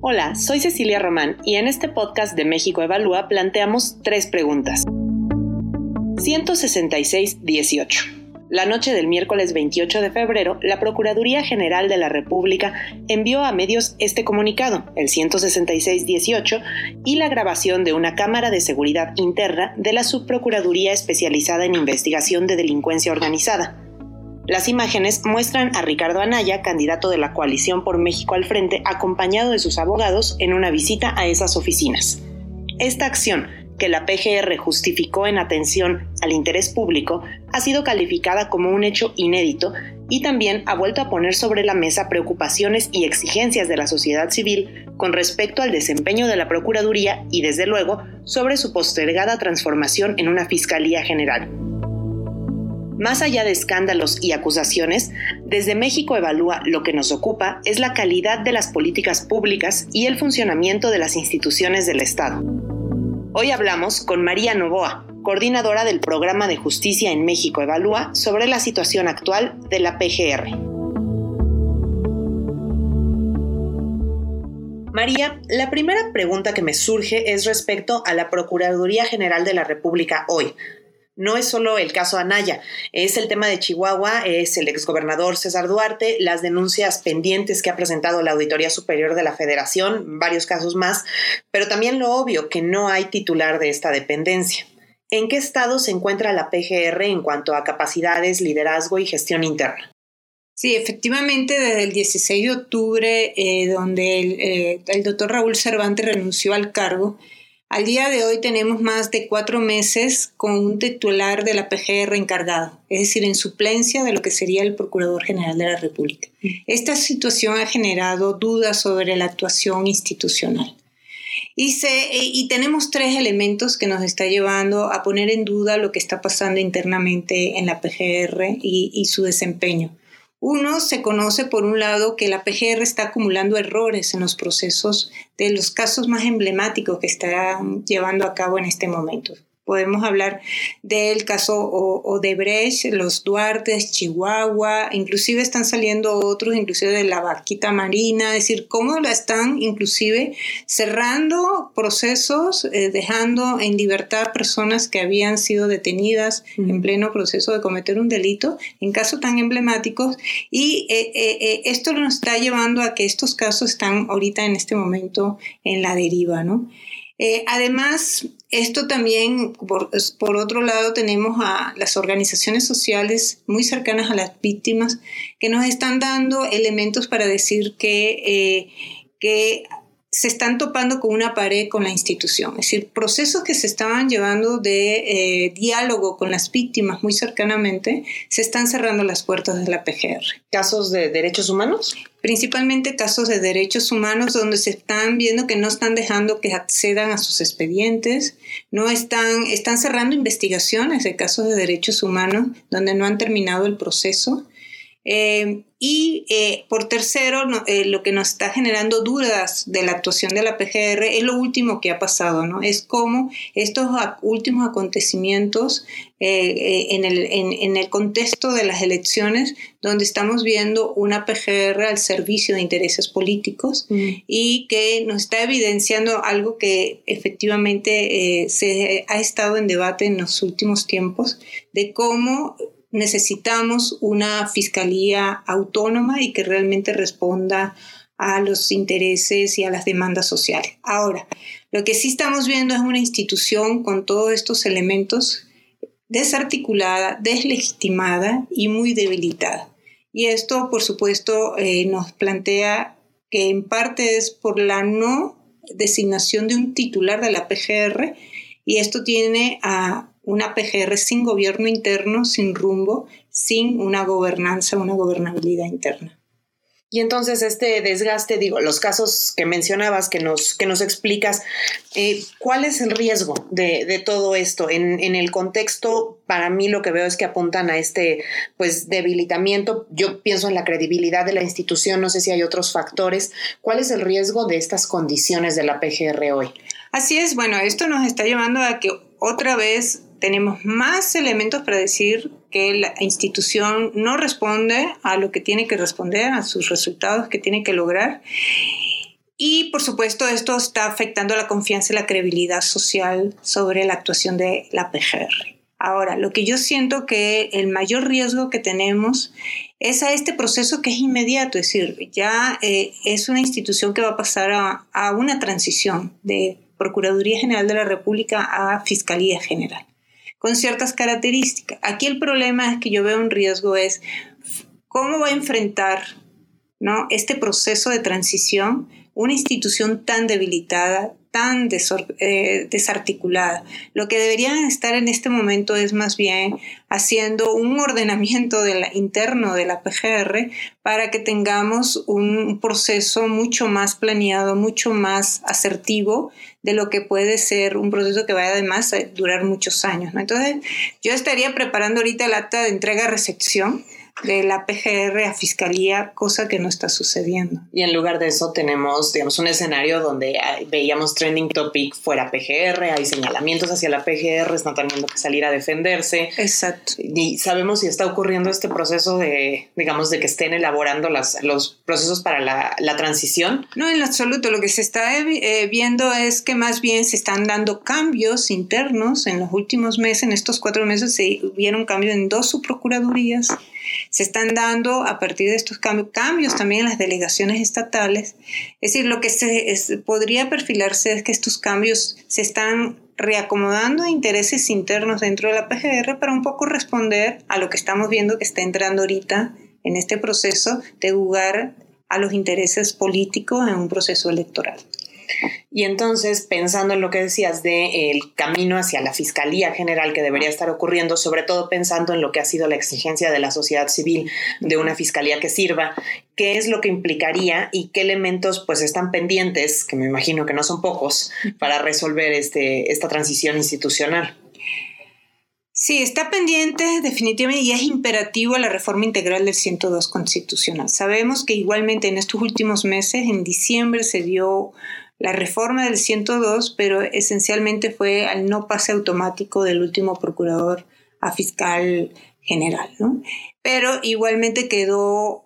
Hola, soy Cecilia Román y en este podcast de México Evalúa planteamos tres preguntas. 166-18. La noche del miércoles 28 de febrero, la Procuraduría General de la República envió a medios este comunicado, el 166-18, y la grabación de una cámara de seguridad interna de la Subprocuraduría especializada en investigación de delincuencia organizada. Las imágenes muestran a Ricardo Anaya, candidato de la coalición por México al frente, acompañado de sus abogados en una visita a esas oficinas. Esta acción que la PGR justificó en atención al interés público ha sido calificada como un hecho inédito y también ha vuelto a poner sobre la mesa preocupaciones y exigencias de la sociedad civil con respecto al desempeño de la Procuraduría y, desde luego, sobre su postergada transformación en una Fiscalía General. Más allá de escándalos y acusaciones, desde México Evalúa lo que nos ocupa es la calidad de las políticas públicas y el funcionamiento de las instituciones del Estado. Hoy hablamos con María Novoa, coordinadora del Programa de Justicia en México Evalúa, sobre la situación actual de la PGR. María, la primera pregunta que me surge es respecto a la Procuraduría General de la República hoy. No es solo el caso Anaya, es el tema de Chihuahua, es el exgobernador César Duarte, las denuncias pendientes que ha presentado la Auditoría Superior de la Federación, varios casos más, pero también lo obvio que no hay titular de esta dependencia. ¿En qué estado se encuentra la PGR en cuanto a capacidades, liderazgo y gestión interna? Sí, efectivamente, desde el 16 de octubre, eh, donde el, eh, el doctor Raúl Cervantes renunció al cargo, al día de hoy tenemos más de cuatro meses con un titular de la PGR encargado, es decir, en suplencia de lo que sería el Procurador General de la República. Esta situación ha generado dudas sobre la actuación institucional. Y, y, tenemos tres elementos que nos está llevando a poner en duda lo que está pasando internamente en la PGR y su desempeño. Uno se conoce por un lado que la PGR está acumulando errores en los procesos de los casos más emblemáticos que está llevando a cabo en este momento. Podemos hablar del caso Odebrecht, los Duartes, Chihuahua, inclusive están saliendo otros, inclusive de la vaquita marina, es decir, cómo la están inclusive cerrando procesos, eh, dejando en libertad personas que habían sido detenidas en pleno proceso de cometer un delito, en casos tan emblemáticos, y eh, eh, esto nos está llevando a que estos casos están ahorita en este momento en la deriva, ¿no? Eh, además, esto también, por, otro lado, tenemos a las organizaciones sociales muy cercanas a las víctimas que nos están dando elementos para decir que, eh, que se están topando con una pared con la institución. Es decir, procesos que se estaban llevando de eh, diálogo con las víctimas muy cercanamente, se están cerrando las puertas de la PGR. ¿Casos de derechos humanos? Principalmente casos de derechos humanos donde se están viendo que no están dejando que accedan a sus expedientes, no están, están cerrando investigaciones de casos de derechos humanos donde no han terminado el proceso eh, y eh, por tercero, eh, lo que nos está generando dudas de la actuación de la PGR es lo último que ha pasado, ¿no? Es cómo estos últimos acontecimientos en el, en, el, contexto de las elecciones, donde estamos viendo una PGR al servicio de intereses políticos mm. y que nos está evidenciando algo que efectivamente se ha estado en debate en los últimos tiempos, de cómo necesitamos una fiscalía autónoma y que realmente responda a los intereses y a las demandas sociales. Ahora, lo que sí estamos viendo es una institución con todos estos elementos desarticulada, deslegitimada y muy debilitada. Y esto, por supuesto, eh, nos plantea que en parte es por la no designación de un titular de la PGR y esto tiene a una PGR sin gobierno interno, sin rumbo, sin una gobernanza, una gobernabilidad interna. Y entonces este desgaste, digo, los casos que mencionabas, que nos, que nos explicas, eh, ¿cuál es el riesgo de, todo esto? En, en, el contexto, para mí lo que veo es que apuntan a este pues debilitamiento. Yo pienso en la credibilidad de la institución, no sé si hay otros factores. ¿Cuál es el riesgo de estas condiciones de la PGR hoy? Así es, bueno, esto nos está llevando a que otra vez tenemos más elementos para decir que la institución no responde a lo que tiene que responder, a sus resultados que tiene que lograr. Y por supuesto esto está afectando la confianza y la credibilidad social sobre la actuación de la PGR. Ahora, lo que yo siento que el mayor riesgo que tenemos es a este proceso que es inmediato, es decir, ya eh, es una institución que va a pasar a, a una transición de Procuraduría General de la República a Fiscalía General, con ciertas características. Aquí el problema es que yo veo un riesgo es cómo va a enfrentar ¿no? este proceso de transición una institución tan debilitada, tan eh, desarticulada. Lo que deberían estar en este momento es más bien haciendo un ordenamiento interno de la PGR para que tengamos un proceso mucho más planeado, mucho más asertivo de lo que puede ser un proceso que vaya además a durar muchos años. Entonces, yo estaría preparando ahorita el acta de entrega-recepción de la PGR a Fiscalía, cosa que no está sucediendo. Y en lugar de eso tenemos, digamos, un escenario donde veíamos trending topic fuera PGR, hay señalamientos hacia la PGR, están teniendo que salir a defenderse. Exacto. Y sabemos si está ocurriendo este proceso de, digamos, de que estén elaborando las, los procesos para la, la transición. No, en absoluto. Lo que se está eh, viendo es que más bien se están dando cambios internos en los últimos meses, en estos cuatro meses se hubieron cambios en dos subprocuradurías se están dando a partir de estos cambios, cambios también en las delegaciones estatales. Es decir, lo que se podría perfilarse es que estos cambios se están reacomodando intereses internos dentro de la PGR para un poco responder a lo que estamos viendo que está entrando ahorita en este proceso de jugar a los intereses políticos en un proceso electoral. Y entonces, pensando en lo que decías de el camino hacia la Fiscalía General que debería estar ocurriendo, sobre todo pensando en lo que ha sido la exigencia de la sociedad civil de una Fiscalía que sirva, ¿qué es lo que implicaría y qué elementos pues están pendientes, que me imagino que no son pocos, para resolver este, esta transición institucional? Sí, está pendiente definitivamente y es imperativo la reforma integral del 102 constitucional. Sabemos que igualmente en estos últimos meses, en diciembre, se dio la reforma del 102, pero esencialmente fue al no pase automático del último procurador a fiscal general, ¿no? Pero igualmente quedó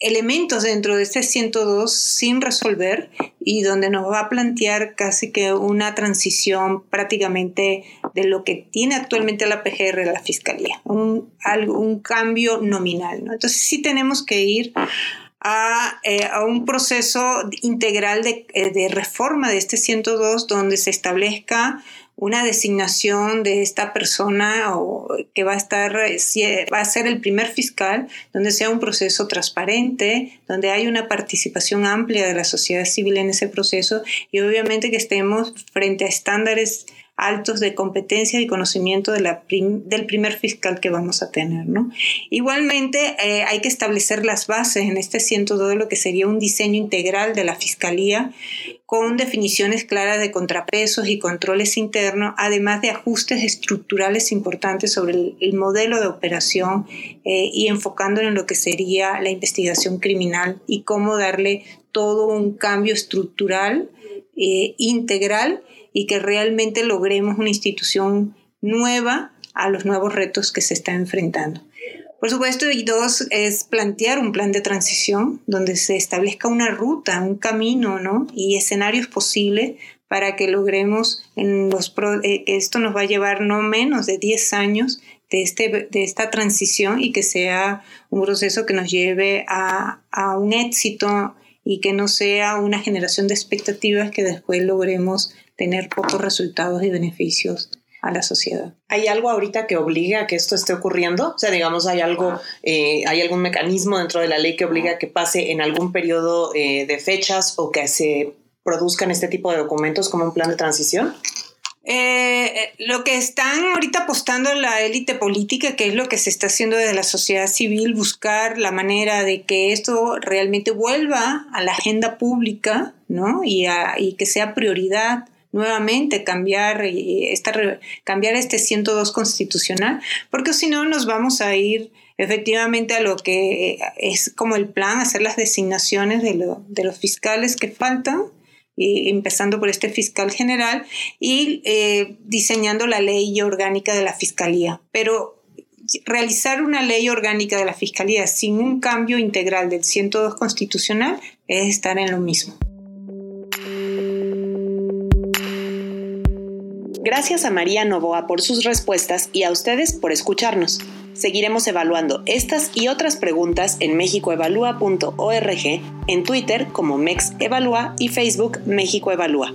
elementos dentro de este 102 sin resolver y donde nos va a plantear casi que una transición prácticamente de lo que tiene actualmente la PGR la Fiscalía, un, un cambio nominal. ¿no? Entonces sí tenemos que ir eh, a, un proceso integral de, eh, de, reforma de este 102 donde se establezca una designación de esta persona o que va a estar eh, va a ser el primer fiscal donde sea un proceso transparente donde hay una participación amplia de la sociedad civil en ese proceso y obviamente que estemos frente a estándares altos de competencia y conocimiento del primer fiscal que vamos a tener. ¿no? Igualmente, eh, hay que establecer las bases en este 102 de lo que sería un diseño integral de la fiscalía con definiciones claras de contrapesos y controles internos, además de ajustes estructurales importantes sobre el, modelo de operación eh, y enfocando en lo que sería la investigación criminal y cómo darle todo un cambio estructural eh, integral y que realmente logremos una institución nueva a los nuevos retos que se están enfrentando. Por supuesto, y dos, es plantear un plan de transición donde se establezca una ruta, un camino, ¿no? Y escenarios posibles para que logremos en los eh, esto nos va a llevar no menos de 10 años de, este, de esta transición y que sea un proceso que nos lleve a, a un éxito y que no sea una generación de expectativas que después logremos tener pocos resultados y beneficios a la sociedad. ¿Hay algo ahorita que obliga a que esto esté ocurriendo? O sea, digamos, ¿hay algo, eh, hay algún mecanismo dentro de la ley que obliga a que pase en algún periodo eh, de fechas o que se produzcan este tipo de documentos como un plan de transición? Eh, lo que están ahorita apostando la élite política, que es lo que se está haciendo desde la sociedad civil, buscar la manera de que esto realmente vuelva a la agenda pública, ¿no? Y, y que sea prioridad nuevamente cambiar, esta, cambiar este 102 constitucional, porque si no nos vamos a ir efectivamente a lo que es como el plan, hacer las designaciones de, los fiscales que faltan, y empezando por este fiscal general y eh, diseñando la ley orgánica de la fiscalía. Pero realizar una ley orgánica de la Fiscalía sin un cambio integral del 102 constitucional es estar en lo mismo. Gracias a María Novoa por sus respuestas y a ustedes por escucharnos. Seguiremos evaluando estas y otras preguntas en mexicoevalúa.org, en Twitter como MEXEvalúa y Facebook México Evalúa.